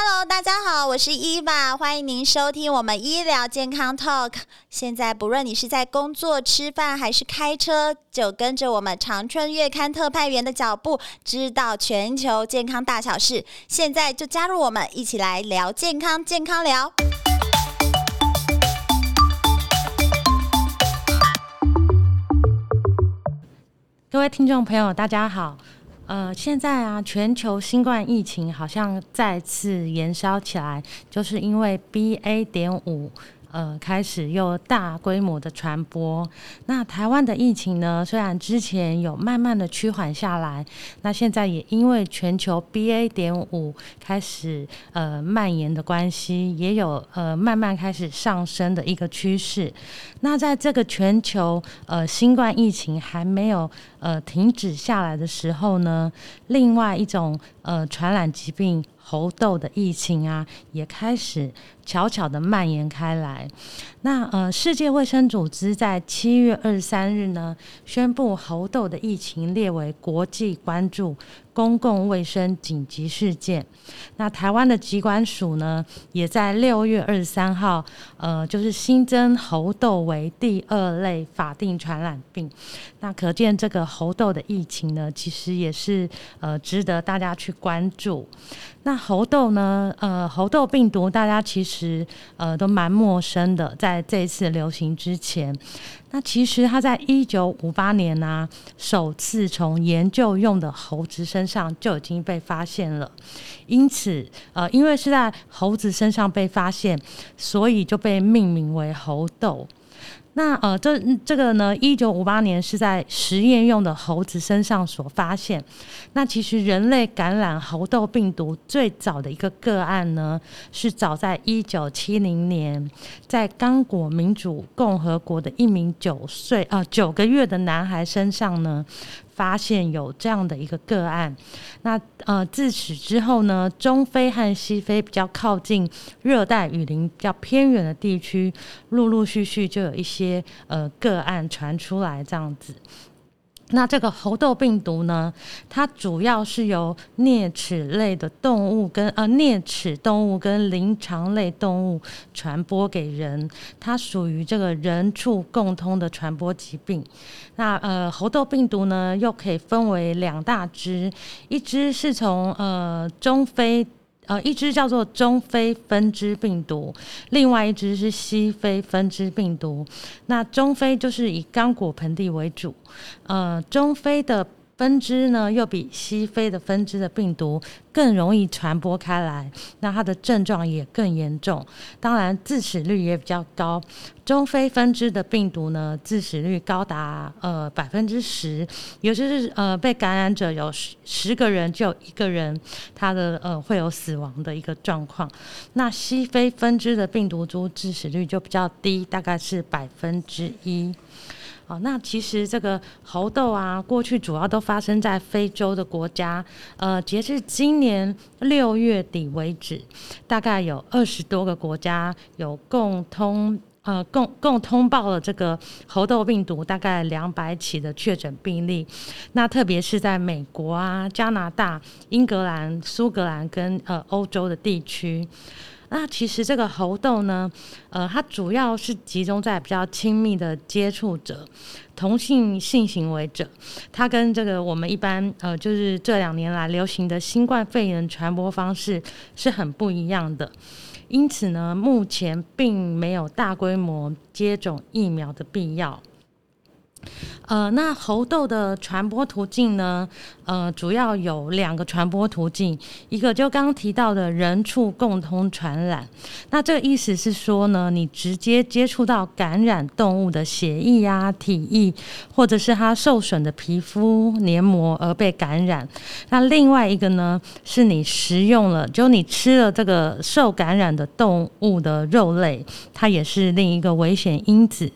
Hello，大家好，我是伊娃，欢迎您收听我们医疗健康 Talk。现在不论你是在工作、吃饭还是开车，就跟着我们长春月刊特派员的脚步，知道全球健康大小事。现在就加入我们，一起来聊健康，健康聊。各位听众朋友，大家好。呃，现在啊，全球新冠疫情好像再次延烧起来，就是因为 BA. 点五。呃，开始又大规模的传播。那台湾的疫情呢，虽然之前有慢慢的趋缓下来，那现在也因为全球 BA. 点五开始呃蔓延的关系，也有呃慢慢开始上升的一个趋势。那在这个全球呃新冠疫情还没有呃停止下来的时候呢，另外一种呃传染疾病。猴痘的疫情啊，也开始悄悄的蔓延开来。那呃，世界卫生组织在七月二十三日呢，宣布猴痘的疫情列为国际关注公共卫生紧急事件。那台湾的疾管署呢，也在六月二十三号，呃，就是新增猴痘为第二类法定传染病。那可见这个猴痘的疫情呢，其实也是呃值得大家去关注。那猴痘呢？呃，猴痘病毒大家其实呃都蛮陌生的，在这一次流行之前，那其实他在一九五八年呢、啊，首次从研究用的猴子身上就已经被发现了。因此，呃，因为是在猴子身上被发现，所以就被命名为猴痘。那呃，这这个呢，一九五八年是在实验用的猴子身上所发现。那其实人类感染猴痘病毒最早的一个个案呢，是早在一九七零年，在刚果民主共和国的一名九岁啊九个月的男孩身上呢。发现有这样的一个个案，那呃自此之后呢，中非和西非比较靠近热带雨林、比较偏远的地区，陆陆续续就有一些呃个案传出来，这样子。那这个猴痘病毒呢，它主要是由啮齿类的动物跟呃啮齿动物跟灵长类动物传播给人，它属于这个人畜共通的传播疾病。那呃猴痘病毒呢，又可以分为两大支，一支是从呃中非。呃，一只叫做中非分支病毒，另外一只是西非分支病毒。那中非就是以刚果盆地为主，呃，中非的。分支呢，又比西非的分支的病毒更容易传播开来，那它的症状也更严重，当然致死率也比较高。中非分支的病毒呢，致死率高达呃百分之十，也就是呃被感染者有十十个人就有一个人他的呃会有死亡的一个状况。那西非分支的病毒株致死率就比较低，大概是百分之一。哦，那其实这个猴痘啊，过去主要都发生在非洲的国家。呃，截至今年六月底为止，大概有二十多个国家有共通呃共共通报了这个猴痘病毒，大概两百起的确诊病例。那特别是在美国啊、加拿大、英格兰、苏格兰跟呃欧洲的地区。那其实这个猴痘呢，呃，它主要是集中在比较亲密的接触者、同性性行为者，它跟这个我们一般呃，就是这两年来流行的新冠肺炎传播方式是很不一样的。因此呢，目前并没有大规模接种疫苗的必要。呃，那猴痘的传播途径呢？呃，主要有两个传播途径，一个就刚刚提到的人畜共通传染。那这个意思是说呢，你直接接触到感染动物的血液呀、体液，或者是它受损的皮肤黏膜而被感染。那另外一个呢，是你食用了，就你吃了这个受感染的动物的肉类，它也是另一个危险因子。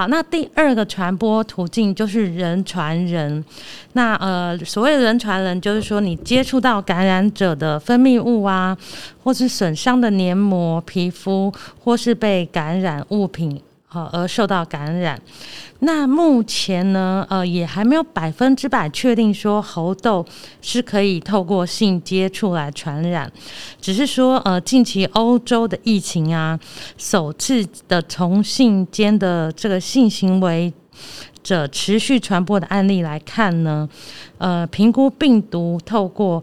好，那第二个传播途径就是人传人。那呃，所谓的人传人，就是说你接触到感染者的分泌物啊，或是损伤的黏膜、皮肤，或是被感染物品。好，而受到感染。那目前呢，呃，也还没有百分之百确定说猴痘是可以透过性接触来传染，只是说，呃，近期欧洲的疫情啊，首次的同性间的这个性行为者持续传播的案例来看呢，呃，评估病毒透过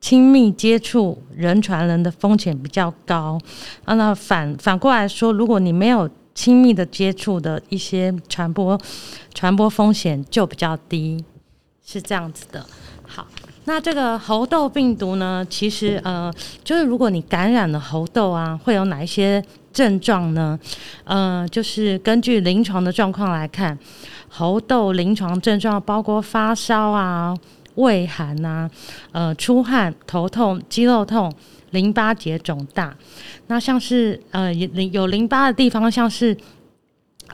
亲密接触人传人的风险比较高。啊，那反反过来说，如果你没有亲密的接触的一些传播，传播风险就比较低，是这样子的。好，那这个猴痘病毒呢，其实呃，就是如果你感染了猴痘啊，会有哪一些症状呢？呃，就是根据临床的状况来看，猴痘临床症状包括发烧啊、胃寒呐、呃、出汗、头痛、肌肉痛。淋巴结肿大，那像是呃有淋巴的地方，像是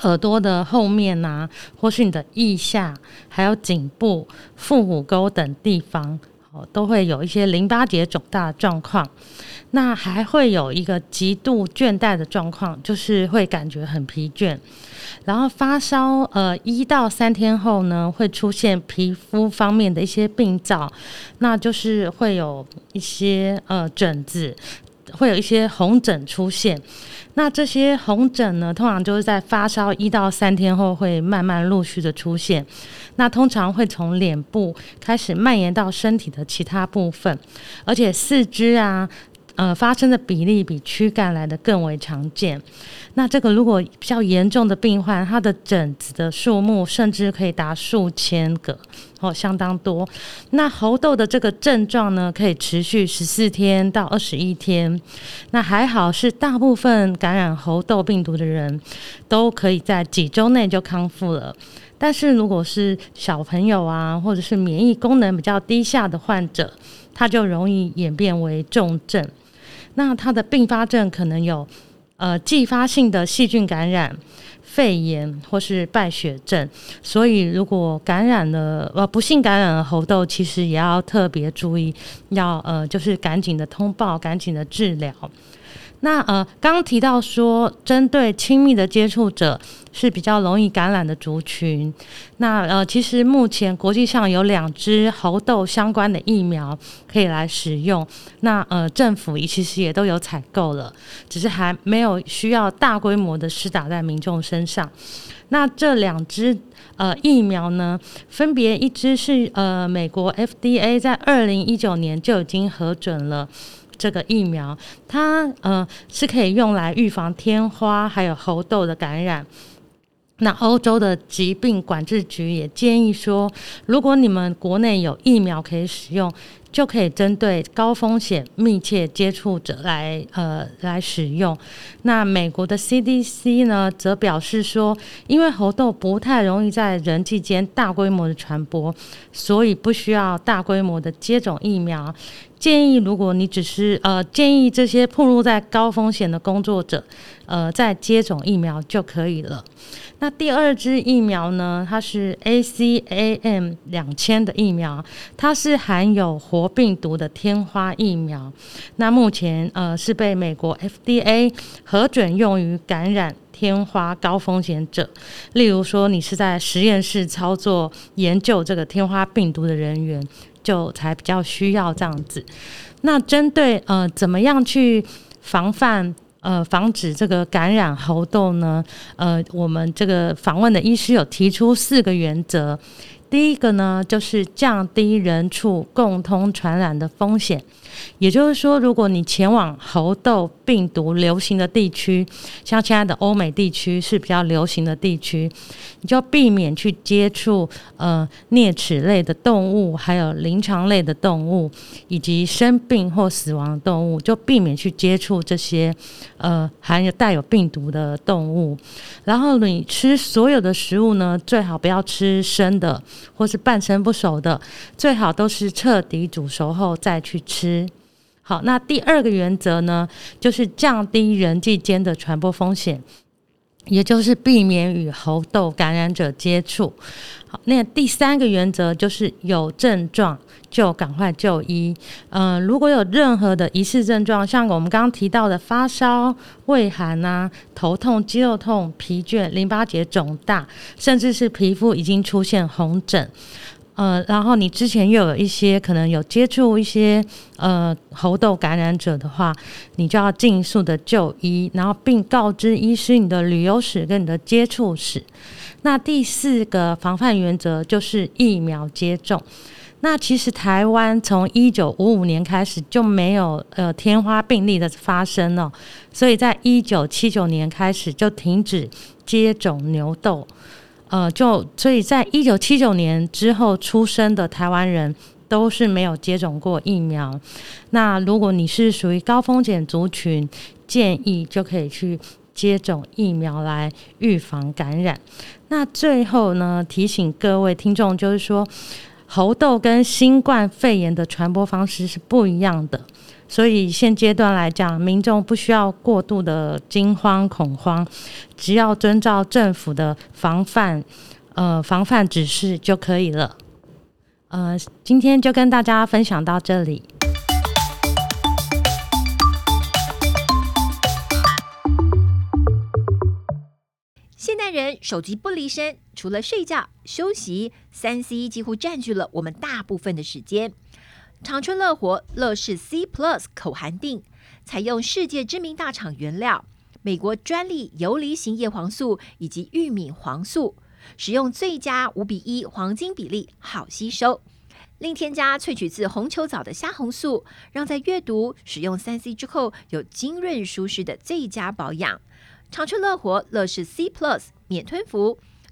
耳朵的后面呐、或是你的腋下，还有颈部、腹股沟等地方，都会有一些淋巴结肿大的状况。那还会有一个极度倦怠的状况，就是会感觉很疲倦。然后发烧，呃，一到三天后呢，会出现皮肤方面的一些病灶，那就是会有一些呃疹子，会有一些红疹出现。那这些红疹呢，通常就是在发烧一到三天后会慢慢陆续的出现，那通常会从脸部开始蔓延到身体的其他部分，而且四肢啊。呃，发生的比例比躯干来的更为常见。那这个如果比较严重的病患，他的疹子的数目甚至可以达数千个，哦，相当多。那猴痘的这个症状呢，可以持续十四天到二十一天。那还好是大部分感染猴痘病毒的人都可以在几周内就康复了。但是如果是小朋友啊，或者是免疫功能比较低下的患者，他就容易演变为重症。那他的并发症可能有，呃，继发性的细菌感染、肺炎或是败血症，所以如果感染了，呃，不幸感染了猴痘，其实也要特别注意，要呃，就是赶紧的通报，赶紧的治疗。那呃，刚刚提到说，针对亲密的接触者是比较容易感染的族群。那呃，其实目前国际上有两支猴痘相关的疫苗可以来使用。那呃，政府其实也都有采购了，只是还没有需要大规模的施打在民众身上。那这两支呃疫苗呢，分别一支是呃美国 FDA 在二零一九年就已经核准了。这个疫苗，它呃是可以用来预防天花还有猴痘的感染。那欧洲的疾病管制局也建议说，如果你们国内有疫苗可以使用。就可以针对高风险密切接触者来呃来使用。那美国的 CDC 呢，则表示说，因为猴痘不太容易在人际间大规模的传播，所以不需要大规模的接种疫苗。建议如果你只是呃建议这些暴露在高风险的工作者，呃在接种疫苗就可以了。那第二支疫苗呢，它是 ACAM 两千的疫苗，它是含有活病毒的天花疫苗。那目前呃是被美国 FDA 核准用于感染天花高风险者，例如说你是在实验室操作研究这个天花病毒的人员，就才比较需要这样子。那针对呃怎么样去防范？呃，防止这个感染喉痘呢，呃，我们这个访问的医师有提出四个原则。第一个呢，就是降低人畜共通传染的风险。也就是说，如果你前往猴痘病毒流行的地区，像现在的欧美地区是比较流行的地区，你就避免去接触呃啮齿类的动物，还有灵长类的动物，以及生病或死亡的动物，就避免去接触这些呃含有带有病毒的动物。然后你吃所有的食物呢，最好不要吃生的或是半生不熟的，最好都是彻底煮熟后再去吃。好，那第二个原则呢，就是降低人际间的传播风险，也就是避免与猴痘感染者接触。好，那第三个原则就是有症状就赶快就医。嗯、呃，如果有任何的疑似症状，像我们刚刚提到的发烧、畏寒啊、头痛、肌肉痛、疲倦、淋巴结肿大，甚至是皮肤已经出现红疹。呃，然后你之前又有一些可能有接触一些呃猴痘感染者的话，你就要尽速的就医，然后并告知医师你的旅游史跟你的接触史。那第四个防范原则就是疫苗接种。那其实台湾从一九五五年开始就没有呃天花病例的发生了，所以在一九七九年开始就停止接种牛痘。呃，就所以在一九七九年之后出生的台湾人都是没有接种过疫苗。那如果你是属于高风险族群，建议就可以去接种疫苗来预防感染。那最后呢，提醒各位听众，就是说猴痘跟新冠肺炎的传播方式是不一样的。所以现阶段来讲，民众不需要过度的惊慌恐慌，只要遵照政府的防范呃防范指示就可以了。呃，今天就跟大家分享到这里。现代人手机不离身，除了睡觉、休息，三 C 几乎占据了我们大部分的时间。长春乐活乐视 C Plus 口含定，采用世界知名大厂原料，美国专利游离型叶黄素以及玉米黄素，使用最佳五比一黄金比例，好吸收。另添加萃取自红球藻的虾红素，让在阅读、使用三 C 之后有精润舒适的最佳保养。长春乐活乐视 C Plus 免吞服。